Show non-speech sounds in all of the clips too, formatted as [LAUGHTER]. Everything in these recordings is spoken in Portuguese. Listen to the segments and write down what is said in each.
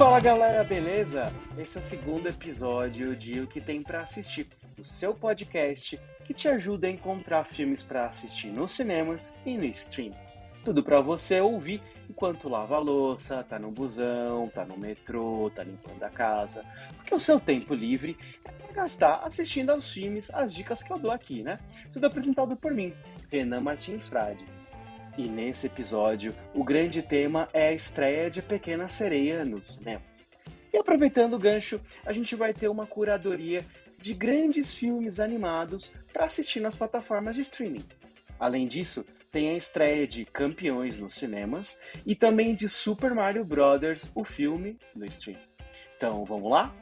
Fala galera, beleza? Esse é o segundo episódio de O que tem para assistir, o seu podcast que te ajuda a encontrar filmes para assistir nos cinemas e no stream. Tudo para você ouvir enquanto lava a louça, tá no busão, tá no metrô, tá limpando a casa, porque o seu tempo livre é para gastar assistindo aos filmes, as dicas que eu dou aqui, né? Tudo apresentado por mim, Renan Martins Frade. E nesse episódio, o grande tema é a estreia de Pequena Sereia nos cinemas. E aproveitando o gancho, a gente vai ter uma curadoria de grandes filmes animados para assistir nas plataformas de streaming. Além disso, tem a estreia de Campeões nos cinemas e também de Super Mario Bros., o filme, no stream. Então, vamos lá?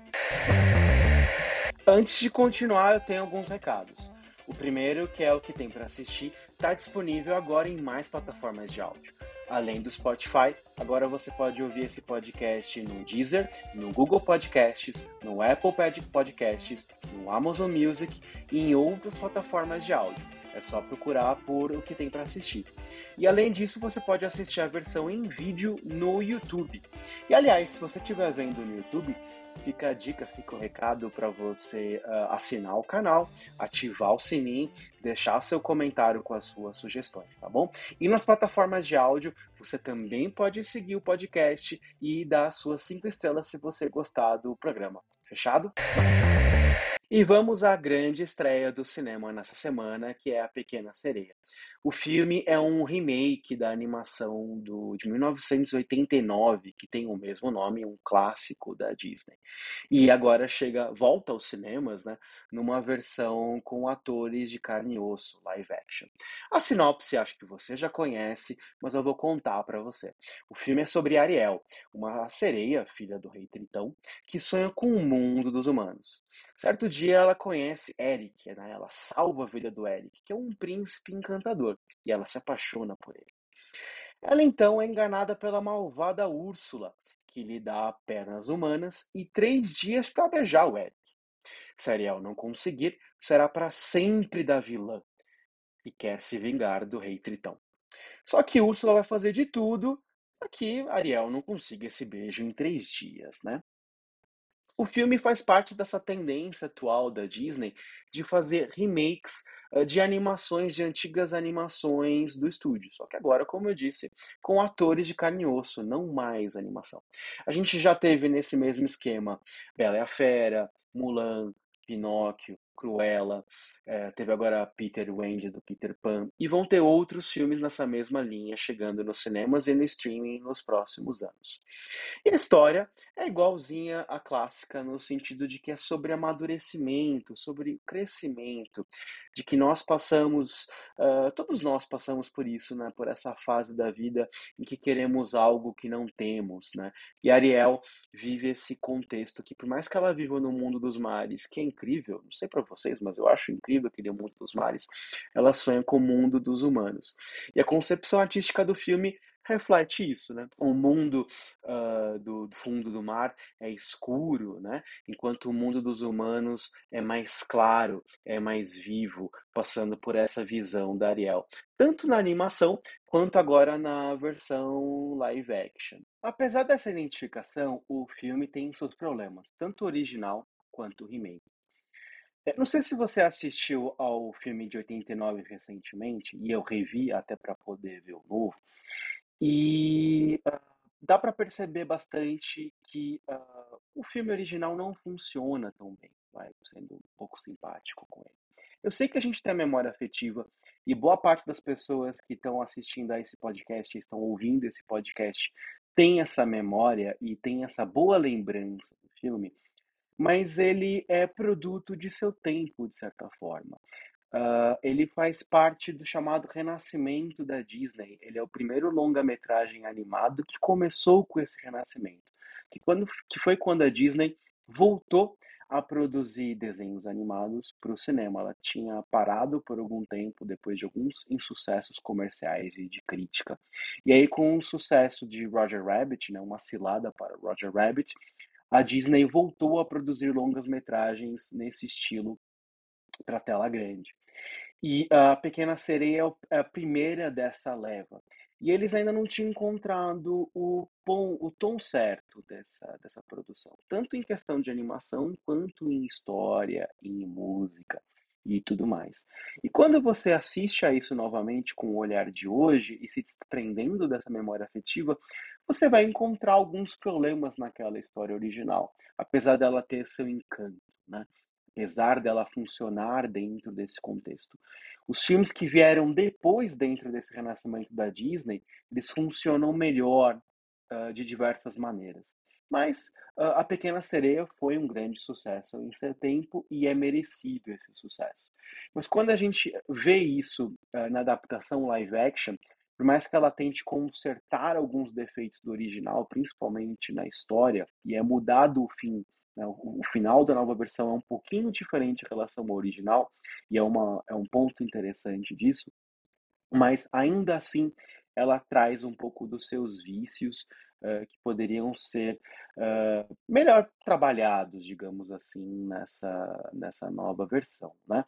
Antes de continuar, eu tenho alguns recados. O primeiro, que é o que tem para assistir, está disponível agora em mais plataformas de áudio. Além do Spotify, agora você pode ouvir esse podcast no Deezer, no Google Podcasts, no Apple Podcasts, no Amazon Music e em outras plataformas de áudio. É só procurar por o que tem para assistir. E além disso, você pode assistir a versão em vídeo no YouTube. E aliás, se você estiver vendo no YouTube, fica a dica, fica o recado para você uh, assinar o canal, ativar o sininho, deixar seu comentário com as suas sugestões, tá bom? E nas plataformas de áudio, você também pode seguir o podcast e dar suas cinco estrelas se você gostar do programa. Fechado? E vamos à grande estreia do cinema nessa semana, que é A Pequena Sereia. O filme é um remake da animação do, de 1989, que tem o mesmo nome, um clássico da Disney. E agora chega, volta aos cinemas, né, numa versão com atores de carne e osso, live action. A sinopse acho que você já conhece, mas eu vou contar para você. O filme é sobre Ariel, uma sereia, filha do rei Tritão, que sonha com o mundo dos humanos. Certo dia ela conhece Eric, né? ela salva a vida do Eric, que é um príncipe encantador e ela se apaixona por ele. Ela então é enganada pela malvada Úrsula, que lhe dá pernas humanas e três dias para beijar o Eric. Se Ariel não conseguir, será para sempre da vilã e quer se vingar do rei Tritão. Só que Úrsula vai fazer de tudo para que Ariel não consiga esse beijo em três dias, né? O filme faz parte dessa tendência atual da Disney de fazer remakes uh, de animações de antigas animações do estúdio. Só que agora, como eu disse, com atores de carne e osso, não mais animação. A gente já teve nesse mesmo esquema Bela e a Fera, Mulan, Pinóquio, Cruella, é, teve agora Peter Wendy do Peter Pan, e vão ter outros filmes nessa mesma linha chegando nos cinemas e no streaming nos próximos anos. E a história é igualzinha à clássica no sentido de que é sobre amadurecimento, sobre crescimento, de que nós passamos, uh, todos nós passamos por isso, né, por essa fase da vida em que queremos algo que não temos, né? E Ariel vive esse contexto que por mais que ela viva no mundo dos mares, que é incrível, não sei para vocês, mas eu acho incrível aquele mundo dos mares, ela sonha com o mundo dos humanos. E a concepção artística do filme reflete isso, né? O mundo uh, do, do, fundo do mar é escuro, né? Enquanto o mundo dos humanos é mais claro, é mais vivo, passando por essa visão da Ariel, tanto na animação quanto agora na versão live action. Apesar dessa identificação, o filme tem seus problemas, tanto original quanto remake. É, não sei se você assistiu ao filme de 89 recentemente, e eu revi até para poder ver o novo, e uh, dá para perceber bastante que uh, o filme original não funciona tão bem, vai, sendo um pouco simpático com ele. Eu sei que a gente tem a memória afetiva e boa parte das pessoas que estão assistindo a esse podcast, estão ouvindo esse podcast, tem essa memória e tem essa boa lembrança do filme, mas ele é produto de seu tempo, de certa forma. Uh, ele faz parte do chamado renascimento da Disney. Ele é o primeiro longa-metragem animado que começou com esse renascimento, que, quando, que foi quando a Disney voltou a produzir desenhos animados para o cinema. Ela tinha parado por algum tempo depois de alguns insucessos comerciais e de crítica. E aí, com o sucesso de Roger Rabbit, né, uma cilada para Roger Rabbit, a Disney voltou a produzir longas-metragens nesse estilo para tela grande. E a Pequena Sereia é, é a primeira dessa leva. e eles ainda não tinham encontrado o, o tom certo dessa, dessa produção, tanto em questão de animação quanto em história, em música e tudo mais. E quando você assiste a isso novamente com o olhar de hoje e se desprendendo dessa memória afetiva, você vai encontrar alguns problemas naquela história original, apesar dela ter seu encanto, né? apesar dela funcionar dentro desse contexto. Os filmes que vieram depois, dentro desse renascimento da Disney, eles funcionam melhor uh, de diversas maneiras. Mas uh, A Pequena Sereia foi um grande sucesso em seu tempo e é merecido esse sucesso. Mas quando a gente vê isso uh, na adaptação live action, por mais que ela tente consertar alguns defeitos do original, principalmente na história, e é mudado o fim né? O, final da nova versão é um pouquinho diferente em relação ao original, e é, uma, é um ponto interessante disso, mas ainda assim ela traz um pouco dos seus vícios uh, que poderiam ser uh, melhor trabalhados, digamos assim, nessa, nessa nova versão. Né?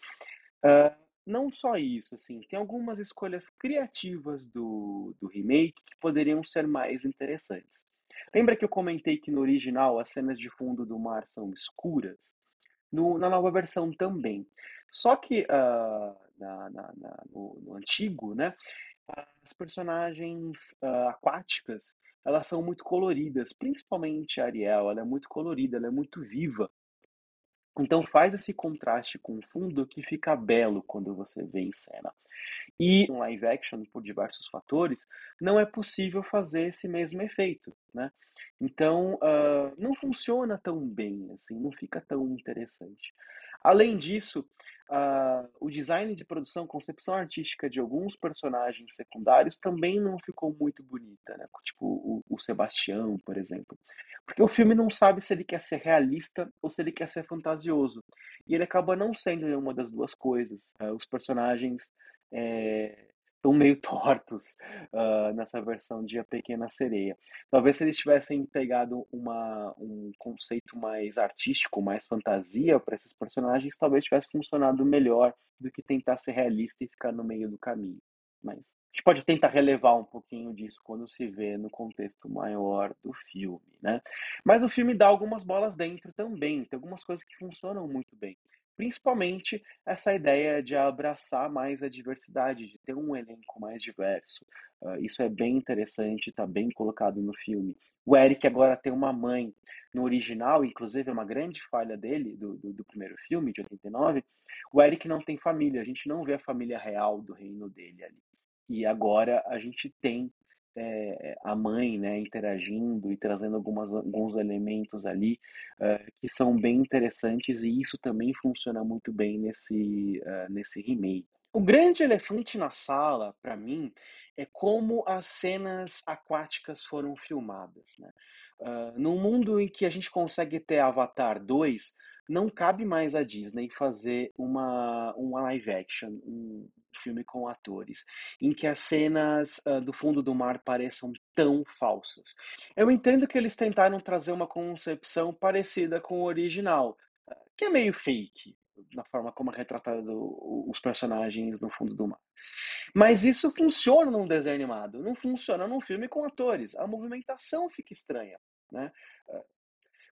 Uh, não só isso, assim, tem algumas escolhas criativas do, do remake que poderiam ser mais interessantes. Lembra que eu comentei que no original as cenas de fundo do mar são escuras? No, na nova versão também. Só que uh, na, na, na, no, no, antigo, né, as personagens uh, aquáticas elas são muito coloridas, principalmente a Ariel, ela é muito colorida, ela é muito viva. Então faz esse contraste com o fundo que fica belo quando você vê em cena. E em live action, por diversos fatores, não é possível fazer esse mesmo efeito, né? Então, uh, não funciona tão bem, assim, não fica tão interessante. Além disso, uh, o design de produção, concepção artística de alguns personagens secundários também não ficou muito bonita, né? Tipo o, o Sebastião, por exemplo. Porque o filme não sabe se ele quer ser realista ou se ele quer ser fantasioso. E ele acaba não sendo nenhuma das duas coisas. Uh, os personagens estão meio [LAUGHS] tortos uh, nessa versão de A Pequena Sereia. Talvez se eles tivessem pegado uma, um conceito mais artístico, mais fantasia para esses personagens, talvez tivesse funcionado melhor do que tentar ser realista e ficar no meio do caminho. Mas a gente pode tentar relevar um pouquinho disso quando se vê no contexto maior do filme, né? Mas o filme dá algumas bolas dentro também, tem algumas coisas que funcionam muito bem. Principalmente essa ideia de abraçar mais a diversidade, de ter um elenco mais diverso. Uh, isso é bem interessante, está bem colocado no filme. O Eric agora tem uma mãe no original, inclusive é uma grande falha dele, do, do, do, primeiro filme, de 89. O Eric não tem família, a gente não vê a família real do reino dele ali. E agora a gente tem é, a mãe né, interagindo e trazendo algumas, alguns elementos ali uh, que são bem interessantes e isso também funciona muito bem nesse, uh, nesse remake. O grande elefante na sala, para mim, é como as cenas aquáticas foram filmadas. Né? Uh, num mundo em que a gente consegue ter Avatar 2, não cabe mais a Disney fazer uma, uma live action, um filme com atores, em que as cenas uh, do fundo do mar pareçam tão falsas. Eu entendo que eles tentaram trazer uma concepção parecida com o original, que é meio fake, na forma como é retratado os personagens no fundo do mar. Mas isso funciona num desenho animado, não funciona num filme com atores. A movimentação fica estranha. Né?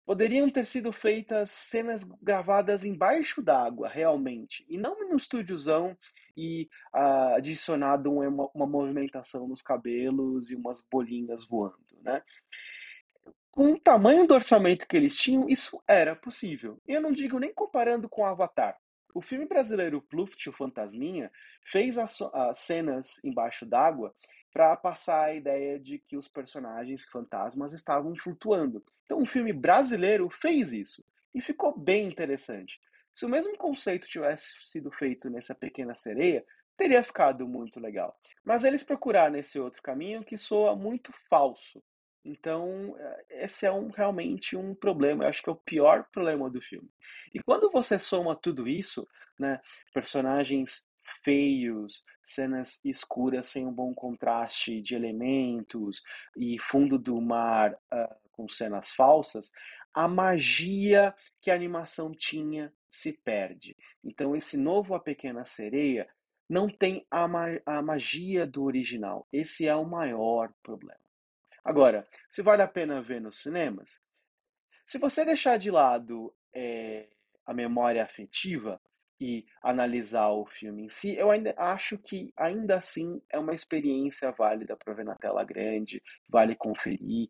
Poderiam ter sido feitas cenas gravadas embaixo d'água, realmente, e não no estúdiozão e uh, adicionado uma, uma, movimentação nos cabelos e umas bolinhas voando, né? Com o tamanho do orçamento que eles tinham, isso era possível. Eu não digo nem comparando com Avatar. O filme brasileiro Pluft, o Fantasminha, fez as, as cenas embaixo d'água para passar a ideia de que os personagens fantasmas estavam flutuando. Então, um filme brasileiro fez isso e ficou bem interessante. Se o mesmo conceito tivesse sido feito nessa pequena sereia, teria ficado muito legal. Mas eles procuraram nesse outro caminho que soa muito falso. Então, eh, esse é um, realmente um problema. Eu acho que é o pior problema do filme. E quando você soma tudo isso, né, personagens feios, cenas escuras sem um bom contraste de elementos e fundo do mar uh, com cenas falsas, a magia que a animação tinha se perde. Então, esse novo A Pequena Sereia não tem a, ma- a magia do original. Esse é o maior problema. Agora, se vale a pena ver nos cinemas, se você deixar de lado eh, a memória afetiva e analisar o filme em si, eu ainda acho que ainda assim é uma experiência válida para ver na tela grande, vale conferir,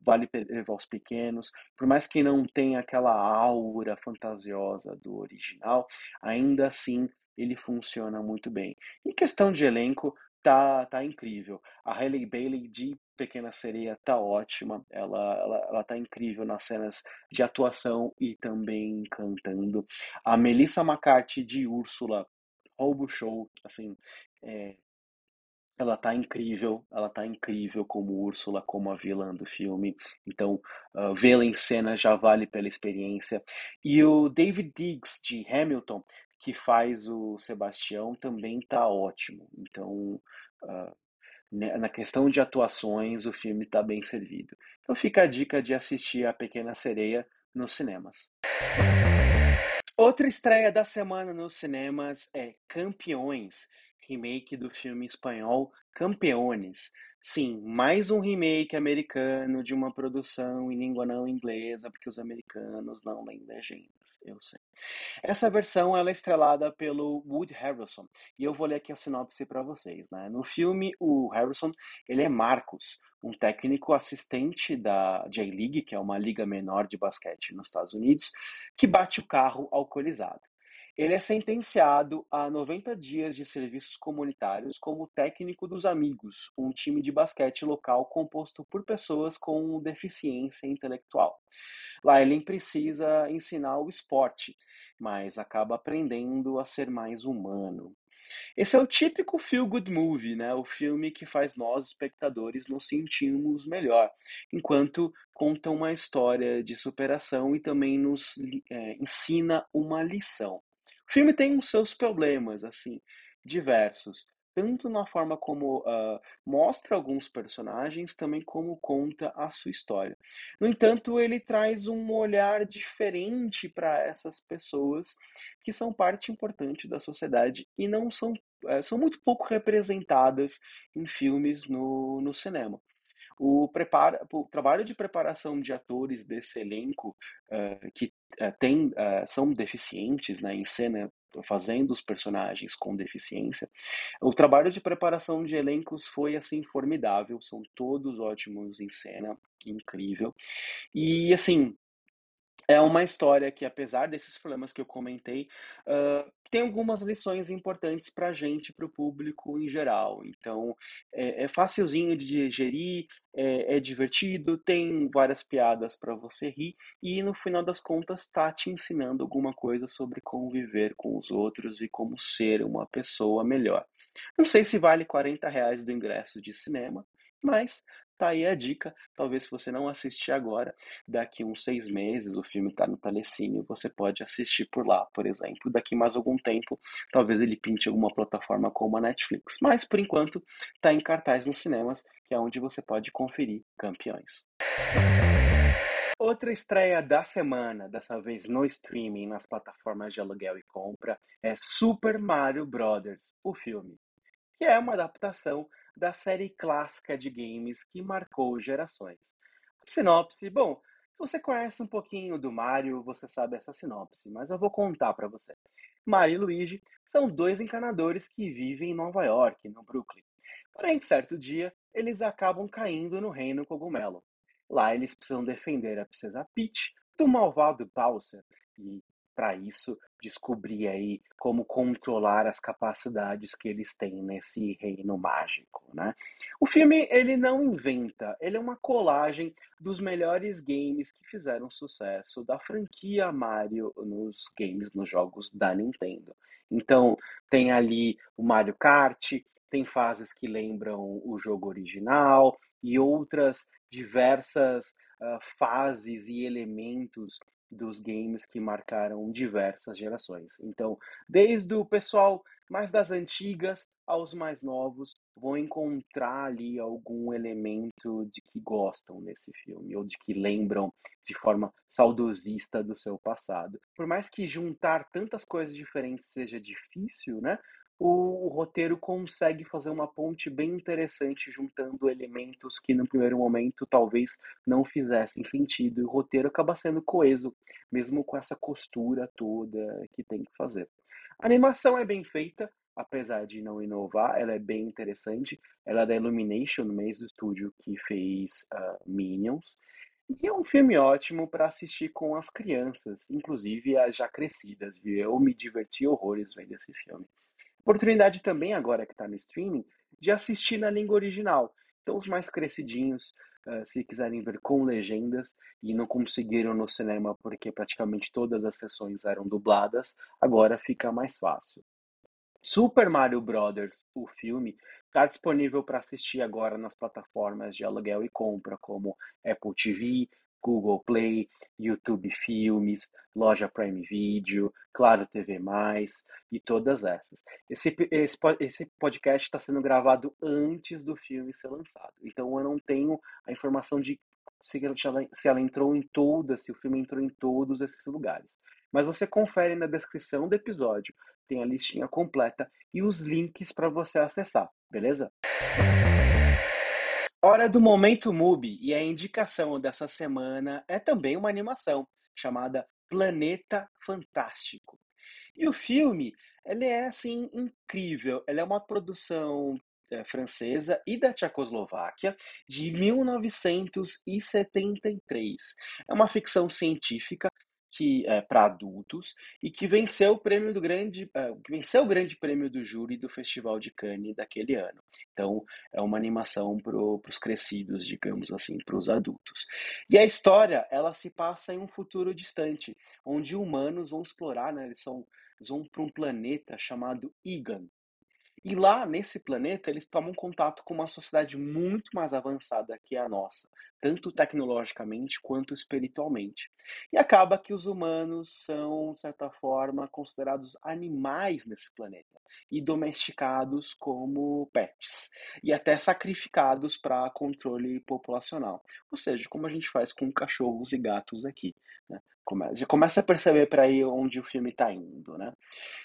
vale levar os pequenos, por mais que não tenha aquela aura fantasiosa do original, ainda assim ele funciona muito bem. Em questão de elenco, tá, tá incrível. A Hailey Bailey de Pequena Sereia tá ótima, ela, ela, ela tá incrível nas cenas de atuação e também cantando. A Melissa McCarthy de Úrsula rouba o show, assim, é, ela tá incrível, ela tá incrível como Úrsula, como a vilã do filme. Então, ah, vê-la em cena já vale pela experiência. E o David Diggs de Hamilton, que faz o Sebastião, também tá ótimo. Então, né, na questão de atuações, o filme está bem servido. Então fica a dica de assistir A Pequena Sereia nos cinemas. Outra estreia da semana nos cinemas é Campeões, remake do filme espanhol Campeones. Sim, mais um remake americano de uma produção em língua não inglesa, porque os americanos não leem legendas, eu sei. Essa versão ela é estrelada pelo Woody Harrelson e eu vou ler aqui a sinopse para vocês, né? No filme, o Harrelson ele é Marcos, um técnico assistente da J-League, que é uma liga menor de basquete nos Estados Unidos, que bate o carro alcoolizado. Ele é sentenciado a 90 dias de serviços comunitários como técnico dos Amigos, um time de basquete local composto por pessoas com deficiência intelectual. Lá ele precisa ensinar o esporte, mas acaba aprendendo a ser mais humano. Esse é o típico feel good movie, né? O filme que faz nós, espectadores, nos sentirmos melhor, enquanto conta uma história de superação e também nos eh, ensina uma lição. O filme tem os seus problemas, assim, diversos, tanto na forma como ah, mostra alguns personagens, também como conta a sua história. No entanto, ele traz um olhar diferente para essas pessoas que são parte importante da sociedade e não são, eh, são muito pouco representadas em filmes no, no cinema. O, prepara, o trabalho de preparação de atores desse elenco eh, que tem, eh, são deficientes né, em cena, fazendo os personagens com deficiência, o trabalho de preparação de elencos foi assim formidável, são todos ótimos em cena, incrível. E assim, é uma história que, apesar desses problemas que eu comentei, hã, tem algumas lições importantes para a gente, para o público em geral. Então, é é facilzinho de digerir, é é divertido, tem várias piadas para você rir e, no final das contas, está te ensinando alguma coisa sobre conviver com os outros e como ser uma pessoa melhor. Não sei se vale 40 reais do ingresso de cinema, mas tá aí a dica. Talvez se você não assistir agora, daqui uns seis meses, o filme está no Telecine, você pode assistir por lá, por exemplo. Daqui mais algum tempo, talvez ele pinte alguma plataforma como a Netflix. Mas, por enquanto, está em cartaz nos cinemas, que é onde você pode conferir Campeões. Outra estreia da semana, dessa vez no streaming, nas plataformas de aluguel e compra, é Super Mario Bros., o filme que é uma adaptação da série clássica de games que marcou gerações. Sinopse, bom, se você conhece um pouquinho do Mario, você sabe essa sinopse, mas eu vou contar para você. Mario e Luigi são dois encanadores que vivem em Nova York, no Brooklyn. Porém, certo dia, eles acabam caindo no Reino Cogumelo. Lá eles precisam defender a princesa Peach do malvado Bowser e, para isso, descobrir aí como controlar as capacidades que eles têm nesse reino mágico, né? O filme ele não inventa, ele é uma colagem dos melhores games que fizeram sucesso da franquia Mario nos games, nos jogos da Nintendo. Então, tem ali o Mario Kart, tem fases que lembram o jogo original e outras diversas ah, fases e elementos dos games que marcaram diversas gerações. Então, desde o pessoal mais das antigas aos mais novos, vão encontrar ali algum elemento de que gostam nesse filme ou de que lembram de forma saudosista do seu passado. Por mais que juntar tantas coisas diferentes seja difícil, né? O, roteiro consegue fazer uma ponte bem interessante, juntando elementos que no primeiro momento talvez não fizessem sentido, e o roteiro acaba sendo coeso, mesmo com essa costura toda que tem que fazer. A animação é bem feita, apesar de não inovar, ela é bem interessante. Ela é da Illumination, no mesmo estúdio que fez uh, Minions. E é um filme ótimo para assistir com as crianças, inclusive as já crescidas, viu? Eu me diverti horrores vendo esse filme. Oportunidade também, agora que está no streaming, de assistir na língua original. Então, os mais crescidinhos, uh, se quiserem ver com legendas e não conseguiram no cinema porque praticamente todas as sessões eram dubladas, agora fica mais fácil. Super Mario Bros., o filme, está disponível para assistir agora nas plataformas de aluguel e compra, como Apple TV, Google Play, YouTube Filmes, Loja Prime Video, Claro TV+, e todas essas. Esse, esse, esse podcast está sendo gravado antes do filme ser lançado, então eu não tenho a informação de se ela, se ela entrou em todas, se o filme entrou em todos esses lugares. Mas você confere na descrição do episódio, tem a listinha completa e os links para você acessar, beleza? Hora do Momento MUBI e a indicação dessa semana é também uma animação chamada Planeta Fantástico. E o filme, ele é assim incrível, ele é uma produção é, francesa e da Tchecoslováquia de 1973. É uma ficção científica que é para adultos e que venceu o prêmio do grande, é, que venceu o grande prêmio do júri do Festival de Cannes daquele ano. Então é uma animação para os crescidos, digamos assim, para os adultos. E a história ela se passa em um futuro distante, onde humanos vão explorar, né, eles são eles vão para um planeta chamado Igan, e lá, nesse planeta, eles tomam contato com uma sociedade muito mais avançada que a nossa, tanto tecnologicamente quanto espiritualmente. E acaba que os humanos são, de certa forma, considerados animais nesse planeta e domesticados como pets e até sacrificados para controle populacional. Ou seja, como a gente faz com cachorros e gatos aqui. Né? Já começa a perceber para aí onde o filme está indo, né?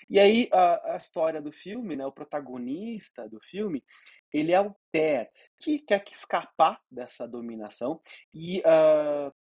E aí a, a, história do filme, né? O protagonista do filme, ele é o Ter, que quer escapar dessa dominação e uh,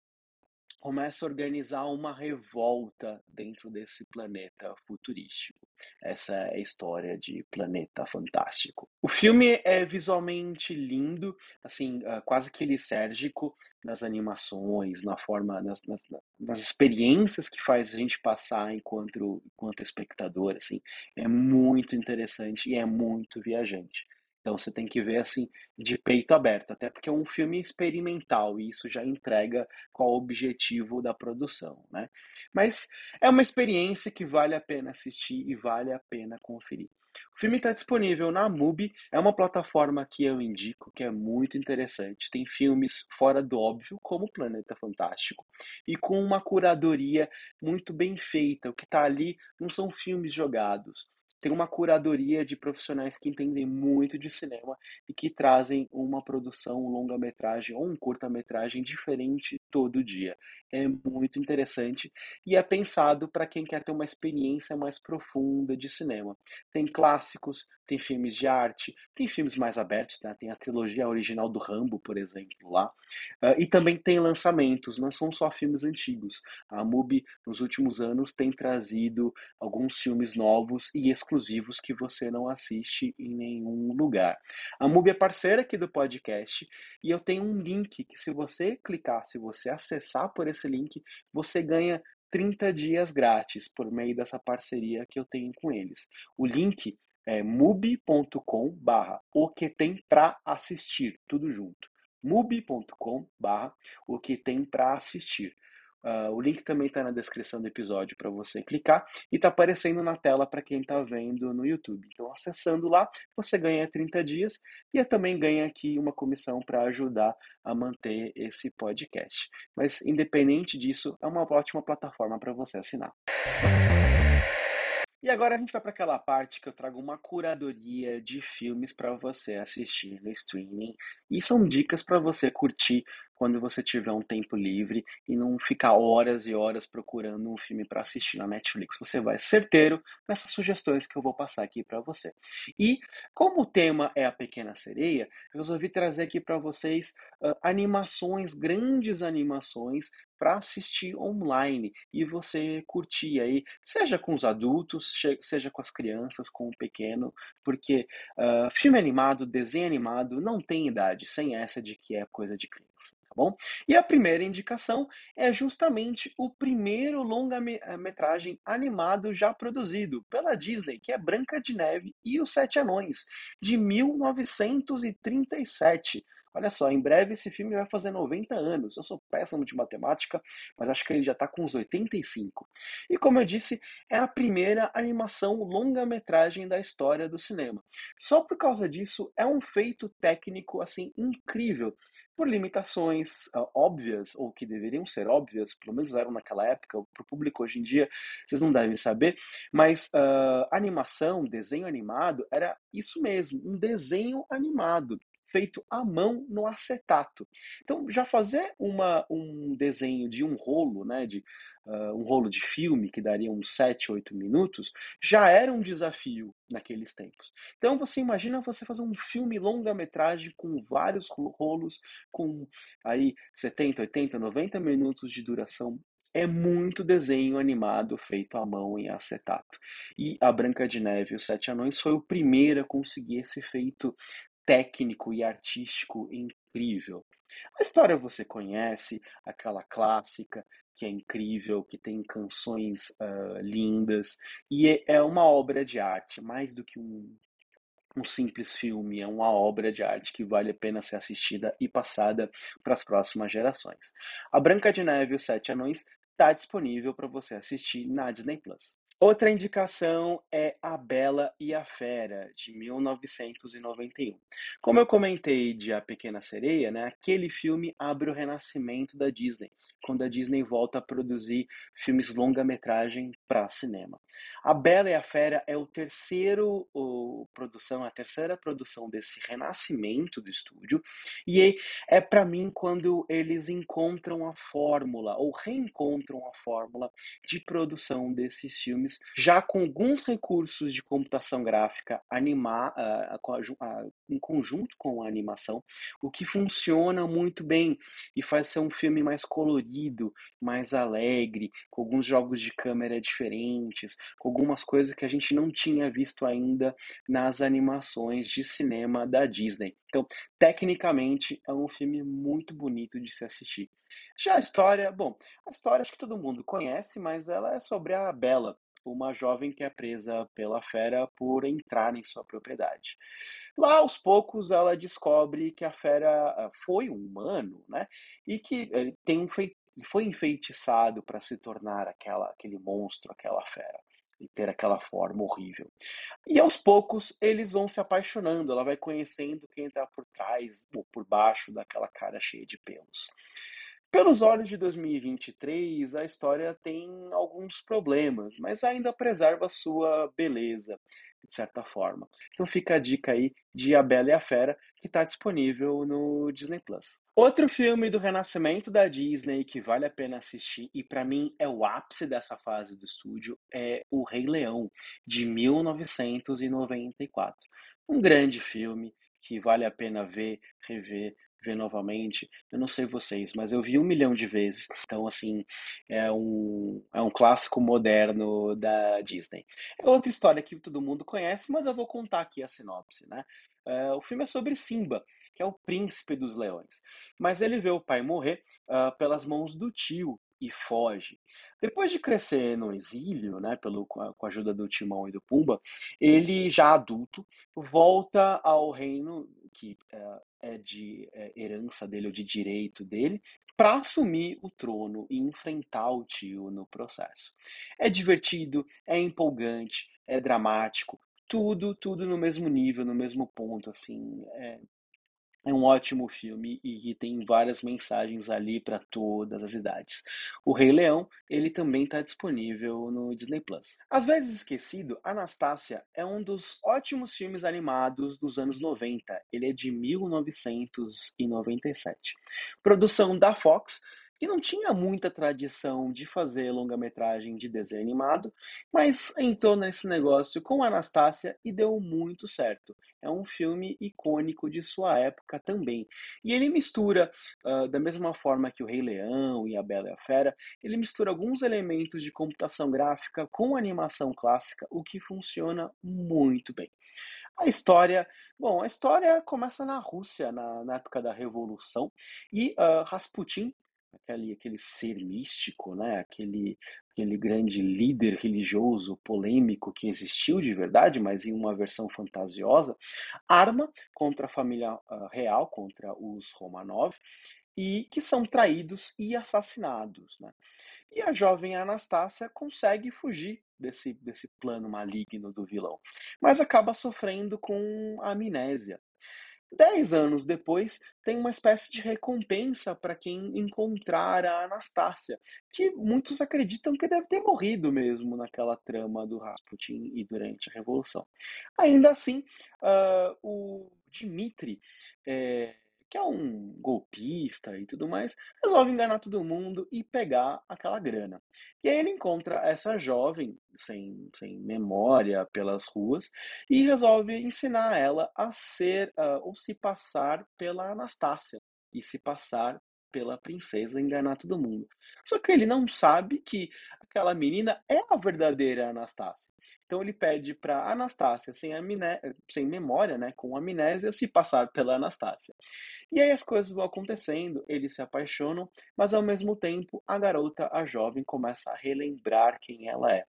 começa a organizar uma revolta dentro desse planeta futurístico. Essa é a história de Planeta Fantástico. O filme é visualmente lindo, assim, ah, quase que lisérgico nas animações, na forma, nas, nas, nas experiências que faz a gente passar enquanto, enquanto espectador, assim, é muito interessante e é muito viajante. Então você tem que ver assim de peito aberto, até porque é um filme experimental e isso já entrega qual o objetivo da produção, né? Mas é uma experiência que vale a pena assistir e vale a pena conferir. O filme está disponível na MUBI, é uma plataforma que eu indico, que é muito interessante. Tem filmes fora do óbvio, como Planeta Fantástico, e com uma curadoria muito bem feita. O que está ali não são filmes jogados, tem uma curadoria de profissionais que entendem muito de cinema e que trazem uma produção, longa-metragem ou um curta-metragem diferente todo dia. É muito interessante e é pensado para quem quer ter uma experiência mais profunda de cinema. Tem clássicos, tem filmes de arte, tem filmes mais abertos, né? tem a trilogia original do Rambo, por exemplo, lá. Uh, e também tem lançamentos, não são só filmes antigos. A MUBI, nos últimos anos, tem trazido alguns filmes novos e que você não assiste em nenhum lugar. A MUBI é parceira aqui do podcast e eu tenho um link que, se você clicar, se você acessar por esse link, você ganha 30 dias grátis por meio dessa parceria que eu tenho com eles. O link é mubi.com barra o que tem para assistir, tudo junto. mubi.com barra o que tem para assistir. Uh, o link também está na descrição do episódio para você clicar e está aparecendo na tela para quem está vendo no YouTube. Então, acessando lá, você ganha 30 dias e também ganha aqui uma comissão para ajudar a manter esse podcast. Mas, independente disso, é uma ótima plataforma para você assinar. E agora a gente vai para aquela parte que eu trago uma curadoria de filmes para você assistir no streaming. E são dicas para você curtir quando você tiver um tempo livre e não ficar horas e horas procurando um filme para assistir na Netflix. Você vai certeiro nessas sugestões que eu vou passar aqui para você. E como o tema é a Pequena Sereia, eu resolvi trazer aqui para vocês uh, animações, grandes animações para assistir online e você curtir aí, seja com os adultos, seja com as crianças, com o pequeno, porque uh, filme animado, desenho animado não tem idade, sem essa de que é coisa de criança tá bom? E a primeira indicação é justamente o primeiro longa-metragem animado já produzido pela Disney, que é Branca de Neve e os Sete Anões, de 1937. Olha só, em breve esse filme vai fazer 90 anos. Eu sou péssimo de matemática, mas acho que ele já está com uns 85. E como eu disse, é a primeira animação longa-metragem da história do cinema. Só por causa disso, é um feito técnico assim incrível. Por limitações uh, óbvias, ou que deveriam ser óbvias, pelo menos eram naquela época, para o público hoje em dia, vocês não devem saber, mas uh, animação, desenho animado, era isso mesmo, um desenho animado feito à mão no acetato. Então, já fazer uma, um desenho de um rolo, né, de uh, um rolo de filme que daria uns 7, 8 minutos, já era um desafio naqueles tempos. Então, você imagina você fazer um filme longa-metragem com vários rolos, com aí 70, 80, 90 minutos de duração é muito desenho animado feito à mão em acetato. E a Branca de Neve e os Sete Anões foi o primeiro a conseguir esse feito técnico e artístico incrível. A história você conhece, aquela clássica que é incrível, que tem canções uh, lindas, e é, é uma obra de arte, mais do que um, um simples filme, é uma obra de arte que vale a pena ser assistida e passada para as próximas gerações. A Branca de Neve e os Sete Anões está disponível para você assistir na Disney Plus. Outra indicação é A Bela e a Fera, de 1991. Como eu comentei de A Pequena Sereia, né, aquele filme abre o renascimento da Disney, quando a Disney volta a produzir filmes longa-metragem para cinema. A Bela e a Fera é o terceiro o, produção, a terceira produção desse renascimento do estúdio, e é para mim quando eles encontram a fórmula ou reencontram a fórmula de produção desses filmes já com alguns recursos de computação gráfica animar em conjunto com a animação, o que funciona muito bem e faz ser um filme mais colorido, mais alegre, com alguns jogos de câmera diferentes, com algumas coisas que a gente não tinha visto ainda nas animações de cinema da Disney. Então, tecnicamente, é um filme muito bonito de se assistir. Já a história, bom, a história acho que todo mundo conhece, mas ela é sobre a Bela, uma jovem que é presa pela fera por entrar em sua propriedade. Lá, aos poucos, ela descobre que a fera ah, foi um humano, né? E que ele tem um fei foi enfeitiçado para se tornar aquela, aquele monstro, aquela fera e ter aquela forma horrível. E aos poucos eles vão se apaixonando, ela vai conhecendo quem está por trás ou por baixo daquela cara cheia de pelos. Pelos olhos de 2023, a história tem alguns problemas, mas ainda preserva sua beleza, de certa forma. Então fica a dica aí de A Bela e a Fera, que está disponível no Disney Plus. Outro filme do renascimento da Disney que vale a pena assistir e para mim é o ápice dessa fase do estúdio é O Rei Leão, de 1994. Um grande filme que vale a pena ver, rever, ver novamente. Eu não sei vocês, mas eu vi um milhão de vezes. Então, assim, é um, é um clássico moderno da Disney. É outra história que todo mundo conhece, mas eu vou contar aqui a sinopse, né? É, o filme é sobre Simba, que é o príncipe dos leões. Mas ele vê o pai morrer uh, pelas mãos do tio e foge. Depois de crescer no exílio, né, pelo, com a ajuda do Timão e do Pumba, ele já adulto volta ao reino que é, é de é, herança dele ou de direito dele para assumir o trono e enfrentar o tio no processo. É divertido, é empolgante, é dramático, tudo, tudo no mesmo nível, no mesmo ponto, assim, é, É um ótimo filme e tem várias mensagens ali para todas as idades. O Rei Leão, ele também está disponível no Disney Plus. Às vezes esquecido, Anastácia é um dos ótimos filmes animados dos anos 90. Ele é de 1997. Produção da Fox, que não tinha muita tradição de fazer longa-metragem de desenho animado, mas entrou nesse negócio com Anastácia e deu muito certo. É um filme icônico de sua época também. E ele mistura, uh, da mesma forma que o Rei Leão e a Bela e a Fera, ele mistura alguns elementos de computação gráfica com animação clássica, o que funciona muito bem. A história, bom, a história começa na Rússia, na, na época da Revolução, e uh, Rasputin aquele, aquele ser místico, né? aquele, aquele grande líder religioso polêmico que existiu de verdade, mas em uma versão fantasiosa, arma contra a família uh, real, contra os Romanov, e que são traídos e assassinados. Né? E a jovem Anastácia consegue fugir desse, desse plano maligno do vilão, mas acaba sofrendo com amnésia. Dez anos depois, tem uma espécie de recompensa para quem encontrar a Anastácia, que muitos acreditam que deve ter morrido mesmo naquela trama do Rasputin e durante a Revolução. Ainda assim, uh, o Dmitri é, que é um golpista e tudo mais, resolve enganar todo mundo e pegar aquela grana. E aí ele encontra essa jovem, sem, sem memória, pelas ruas, e resolve ensinar ela a ser uh, ou se passar pela Anastácia e se passar pela princesa enganar todo mundo. Só que ele não sabe que aquela menina é a verdadeira Anastácia. Então ele pede para Anastácia, sem, amné sem memória, né, com amnésia, se passar pela Anastácia. E aí as coisas vão acontecendo, eles se apaixonam, mas ao mesmo tempo a garota, a jovem, começa a relembrar quem ela é.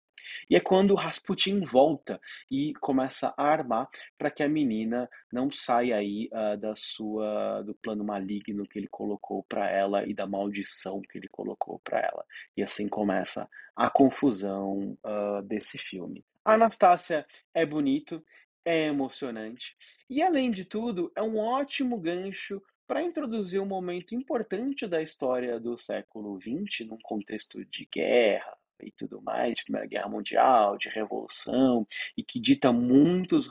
E é quando Rasputin volta e começa a armar para que a menina não saia aí uh, da sua do plano maligno que ele colocou para ela e da maldição que ele colocou para ela. E assim começa a confusão uh, desse filme. Anastácia é bonito, é emocionante e além de tudo é um ótimo gancho para introduzir um momento importante da história do século XX, num contexto de guerra, e tudo mais, de Primeira Guerra Mundial, de Revolução, e que dita muitos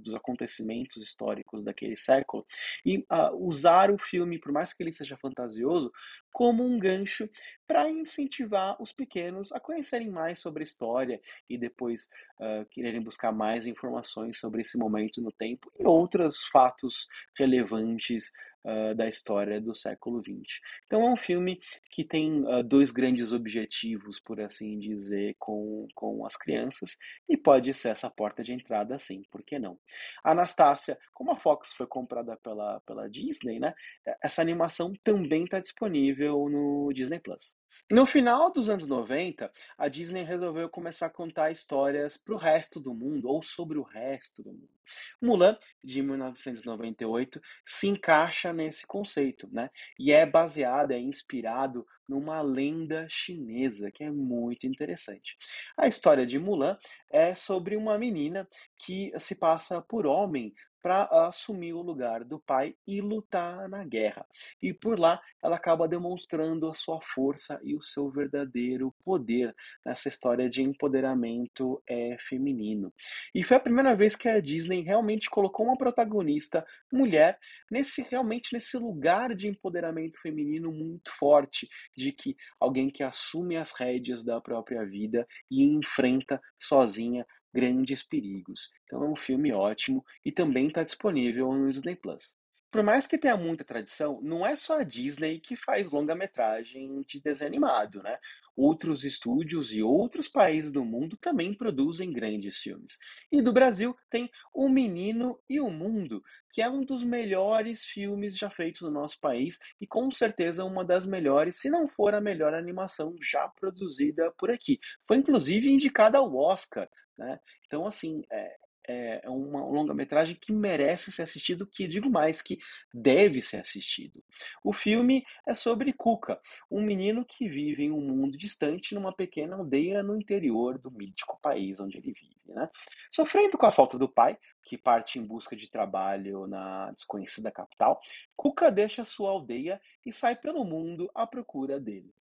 dos acontecimentos históricos daquele século, e uh, usar o filme, por mais que ele seja fantasioso, como um gancho para incentivar os pequenos a conhecerem mais sobre a história e depois uh, quererem buscar mais informações sobre esse momento no tempo e outros fatos relevantes uh, da história do século XX. Então é um filme que tem uh, dois grandes objetivos, por assim dizer, com, com as crianças e pode ser essa porta de entrada, sim, por que não? Anastácia, como a Fox foi comprada pela, pela Disney, né? Essa animação também está disponível no Disney Plus. No final dos anos 90, a Disney resolveu começar a contar histórias para o resto do mundo, ou sobre o resto do mundo. Mulan, de 1998, se encaixa nesse conceito, né? E é baseado, é inspirado numa lenda chinesa, que é muito interessante. A história de Mulan é sobre uma menina que se passa por homem para assumir o lugar do pai e lutar na guerra. E por lá ela acaba demonstrando a sua força e o seu verdadeiro poder nessa história de empoderamento é, feminino. E foi a primeira vez que a Disney realmente colocou uma protagonista mulher nesse realmente nesse lugar de empoderamento feminino muito forte, de que alguém que assume as rédeas da própria vida e enfrenta sozinha grandes perigos. Então é um filme ótimo e também está disponível no Disney Plus. Por mais que tenha muita tradição, não é só a Disney que faz longa-metragem de desenho animado, né? Outros estúdios e outros países do mundo também produzem grandes filmes. E do Brasil tem O Menino e o Mundo, que é um dos melhores filmes já feitos no nosso país e com certeza uma das melhores, se não for a melhor animação já produzida por aqui. Foi inclusive indicada ao Oscar né? Então, assim, é, é, é uma longa-metragem que merece ser assistido, que digo mais, que deve ser assistido. O filme é sobre Kuka, um menino que vive em um mundo distante numa pequena aldeia no interior do mítico país onde ele vive. Né? Sofrendo com a falta do pai, que parte em busca de trabalho na desconhecida capital, Kuka deixa sua aldeia e sai pelo mundo à procura dele.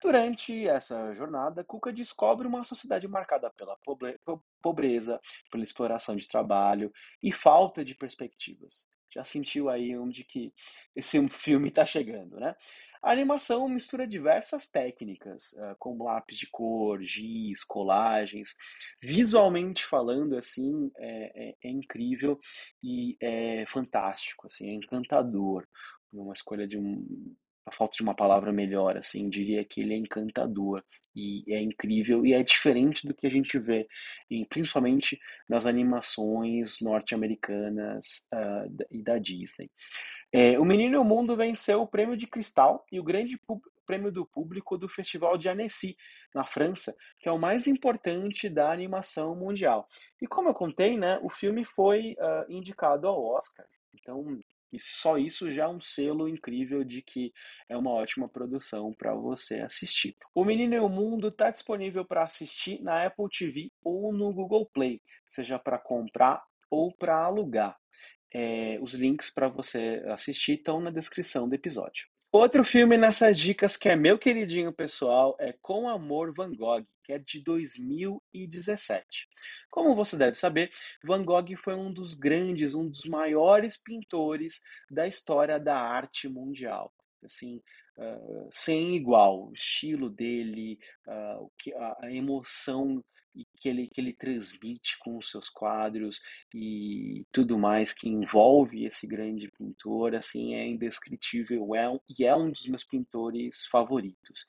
Durante essa jornada, Kuka descobre uma sociedade marcada pela pobreza, pela exploração de trabalho e falta de perspectivas. Já sentiu aí onde que esse filme está chegando, né? A animação mistura diversas técnicas, uh, como lápis de cor, giz, colagens. Visualmente falando, assim, é, é, é incrível e é fantástico, assim, é encantador. Uma escolha de um, a falta de uma palavra melhor, assim, diria que ele é encantador e é incrível e é diferente do que a gente vê, em, principalmente nas animações norte-americanas uh, e da Disney. É, o Menino e o Mundo venceu o prêmio de Cristal e o grande prêmio do público do Festival de Annecy, na França, que é o mais importante da animação mundial. E como eu contei, né, o filme foi uh, indicado ao Oscar. Então, e só isso já é um selo incrível de que é uma ótima produção para você assistir. O Menino e o Mundo está disponível para assistir na Apple TV ou no Google Play, seja para comprar ou para alugar. É, os links para você assistir estão na descrição do episódio. Outro filme nessas dicas que é meu queridinho pessoal é Com Amor Van Gogh, que é de 2017. Como você deve saber, Van Gogh foi um dos grandes, um dos maiores pintores da história da arte mundial. Assim, uh, sem igual, o estilo dele, uh, a emoção e que ele, que ele transmite com os seus quadros e tudo mais que envolve esse grande pintor, assim, é indescritível é, e é um dos meus pintores favoritos.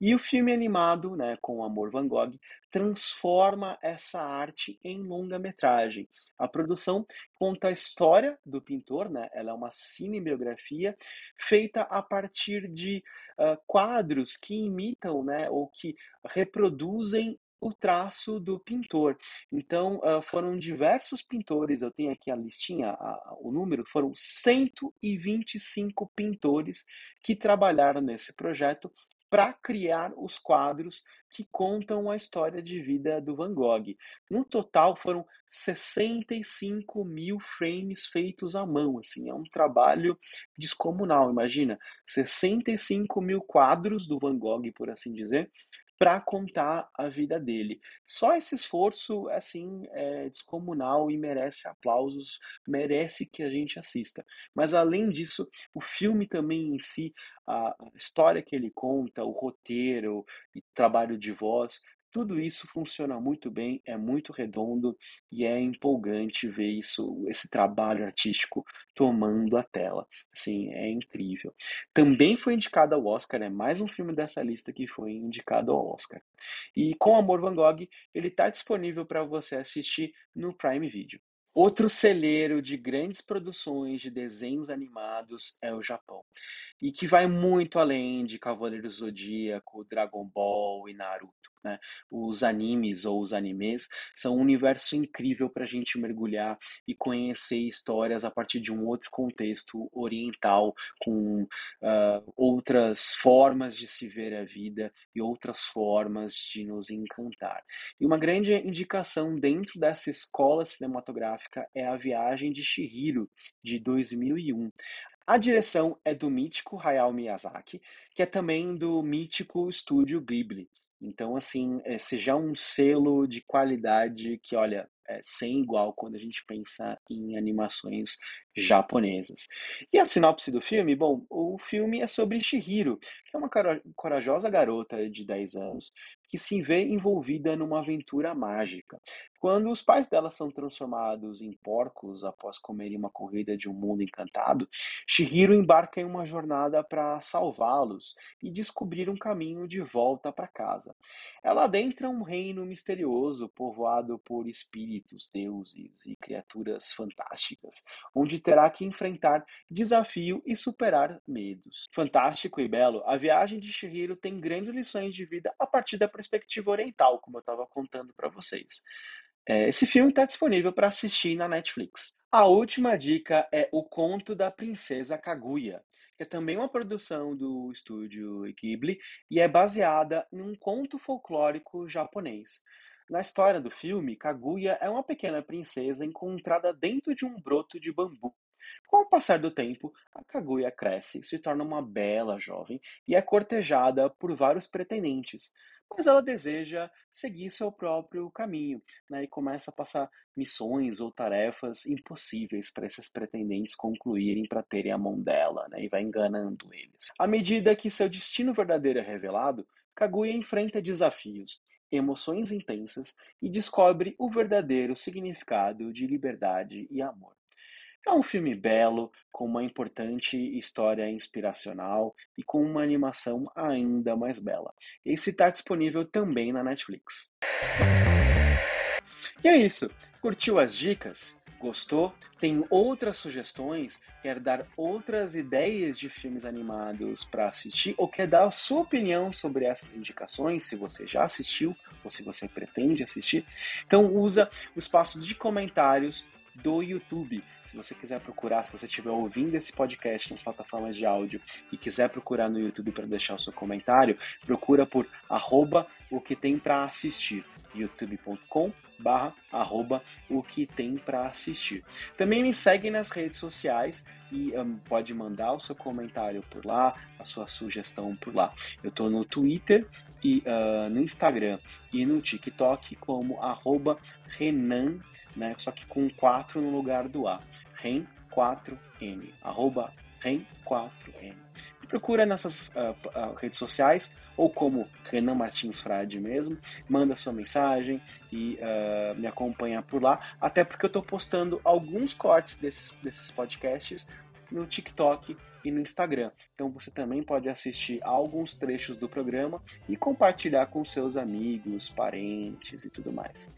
E o filme animado, né, com Amor Van Gogh, transforma essa arte em longa-metragem. A produção conta a história do pintor, né? Ela é uma cinebiografia feita a partir de uh, quadros que imitam, né, ou que reproduzem o traço do pintor. Então, uh, foram diversos pintores, eu tenho aqui a listinha, a, o número, foram 125 pintores que trabalharam nesse projeto para criar os quadros que contam a história de vida do Van Gogh. No total, foram 65 mil frames feitos à mão. Assim, é um trabalho descomunal. Imagina, 65 mil quadros do Van Gogh, por assim dizer, para contar a vida dele. Só esse esforço, assim, é descomunal e merece aplausos, merece que a gente assista. Mas além disso, o filme também em si, a história que ele conta, o roteiro e trabalho de voz, tudo isso funciona muito bem, é muito redondo e é empolgante ver isso, esse trabalho artístico tomando a tela. Assim, é incrível. Também foi indicado ao Oscar, é mais um filme dessa lista que foi indicado ao Oscar. E com Amor Van Gogh, ele está disponível para você assistir no Prime Video. Outro celeiro de grandes produções de desenhos animados é o Japão, e que vai muito além de Cavaleiro Zodíaco, Dragon Ball e Naruto. Né? Os animes ou os animes são um universo incrível para a gente mergulhar e conhecer histórias a partir de um outro contexto oriental, com uh, outras formas de se ver a vida e outras formas de nos encantar. E uma grande indicação dentro dessa escola cinematográfica é a Viagem de Shihiro, de 2001. A direção é do mítico Hayao Miyazaki, que é também do mítico estúdio Ghibli. Então, assim, já é um selo de qualidade que, olha, é sem igual quando a gente pensa em animações japonesas. E a sinopse do filme? Bom, o filme é sobre Shihiro, que é uma corajosa garota de 10 anos que se vê envolvida numa aventura mágica. Quando os pais dela são transformados em porcos após comerem uma corrida de um mundo encantado, Shihiro embarca em uma jornada para salvá-los e descobrir um caminho de volta para casa. Ela adentra um reino misterioso povoado por espíritos, deuses e criaturas fantásticas, onde terá que enfrentar desafio e superar medos. Fantástico e belo, a viagem de Shihiro tem grandes lições de vida a partir da perspectiva oriental, como eu estava contando para vocês. É, esse filme está disponível para assistir na Netflix. A última dica é O Conto da Princesa Kaguya, que é também uma produção do estúdio Ghibli e é baseada em um conto folclórico japonês. Na história do filme, Kaguya é uma pequena princesa encontrada dentro de um broto de bambu com o passar do tempo, a Kaguya cresce, se torna uma bela jovem e é cortejada por vários pretendentes, mas ela deseja seguir seu próprio caminho né, e começa a passar missões ou tarefas impossíveis para esses pretendentes concluírem para terem a mão dela né, e vai enganando eles. À medida que seu destino verdadeiro é revelado, Kaguya enfrenta desafios, emoções intensas e descobre o verdadeiro significado de liberdade e amor. É um filme belo, com uma importante história inspiracional e com uma animação ainda mais bela. Esse está disponível também na Netflix. E é isso. Curtiu as dicas? Gostou? Tem outras sugestões? Quer dar outras ideias de filmes animados para assistir? Ou quer dar a sua opinião sobre essas indicações, se você já assistiu ou se você pretende assistir? Então usa o espaço de comentários do YouTube. Se você quiser procurar, se você estiver ouvindo esse podcast nas plataformas de áudio e quiser procurar no YouTube para deixar o seu comentário, procura por arroba o que tem para assistir youtube.com barra arroba o que tem para assistir. Também me segue nas redes sociais e um, pode mandar o seu comentário por lá, a sua sugestão por lá. Eu estou no Twitter e uh, no Instagram e no TikTok como arroba Renan, né, só que com 4 no lugar do A. Ren4N, arroba Ren4N. Procura nessas uh, uh, redes sociais ou como Renan Martins Frade mesmo, manda sua mensagem e uh, me acompanha por lá, até porque eu estou postando alguns cortes desses, desses podcasts no TikTok e no Instagram. Então você também pode assistir alguns trechos do programa e compartilhar com seus amigos, parentes e tudo mais.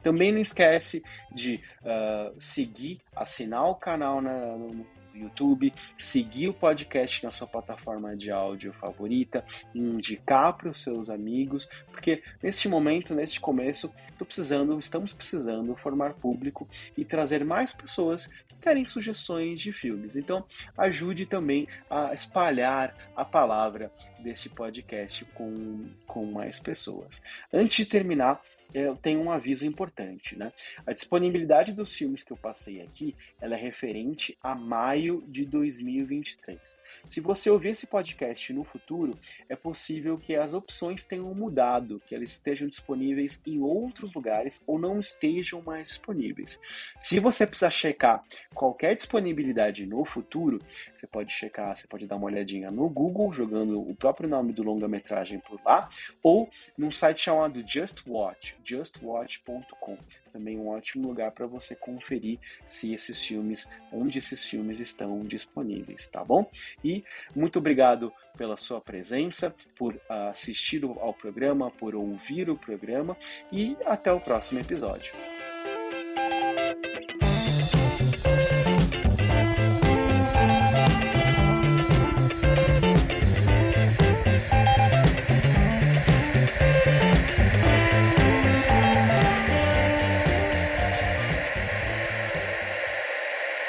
Também não esquece de uh, seguir, assinar o canal na, no YouTube, seguir o podcast na sua plataforma de áudio favorita, indicar para os seus amigos, porque neste momento, neste começo, tô precisando, estamos precisando formar público e trazer mais pessoas que querem sugestões de filmes. Então, ajude também a espalhar a palavra desse podcast com, com mais pessoas. Antes de terminar, eu tenho um aviso importante, né? A disponibilidade dos filmes que eu passei aqui, ela é referente a maio de 2023. Se você ouvir esse podcast no futuro, é possível que as opções tenham mudado, que elas estejam disponíveis em outros lugares ou não estejam mais disponíveis. Se você precisar checar qualquer disponibilidade no futuro, você pode checar, você pode dar uma olhadinha no Google, jogando o próprio nome do longa-metragem por lá, ou num site chamado Just Watch justwatch.com. Também um ótimo lugar para você conferir se esses filmes, onde esses filmes estão disponíveis, tá bom? E muito obrigado pela sua presença, por assistir ao programa, por ouvir o programa e até o próximo episódio.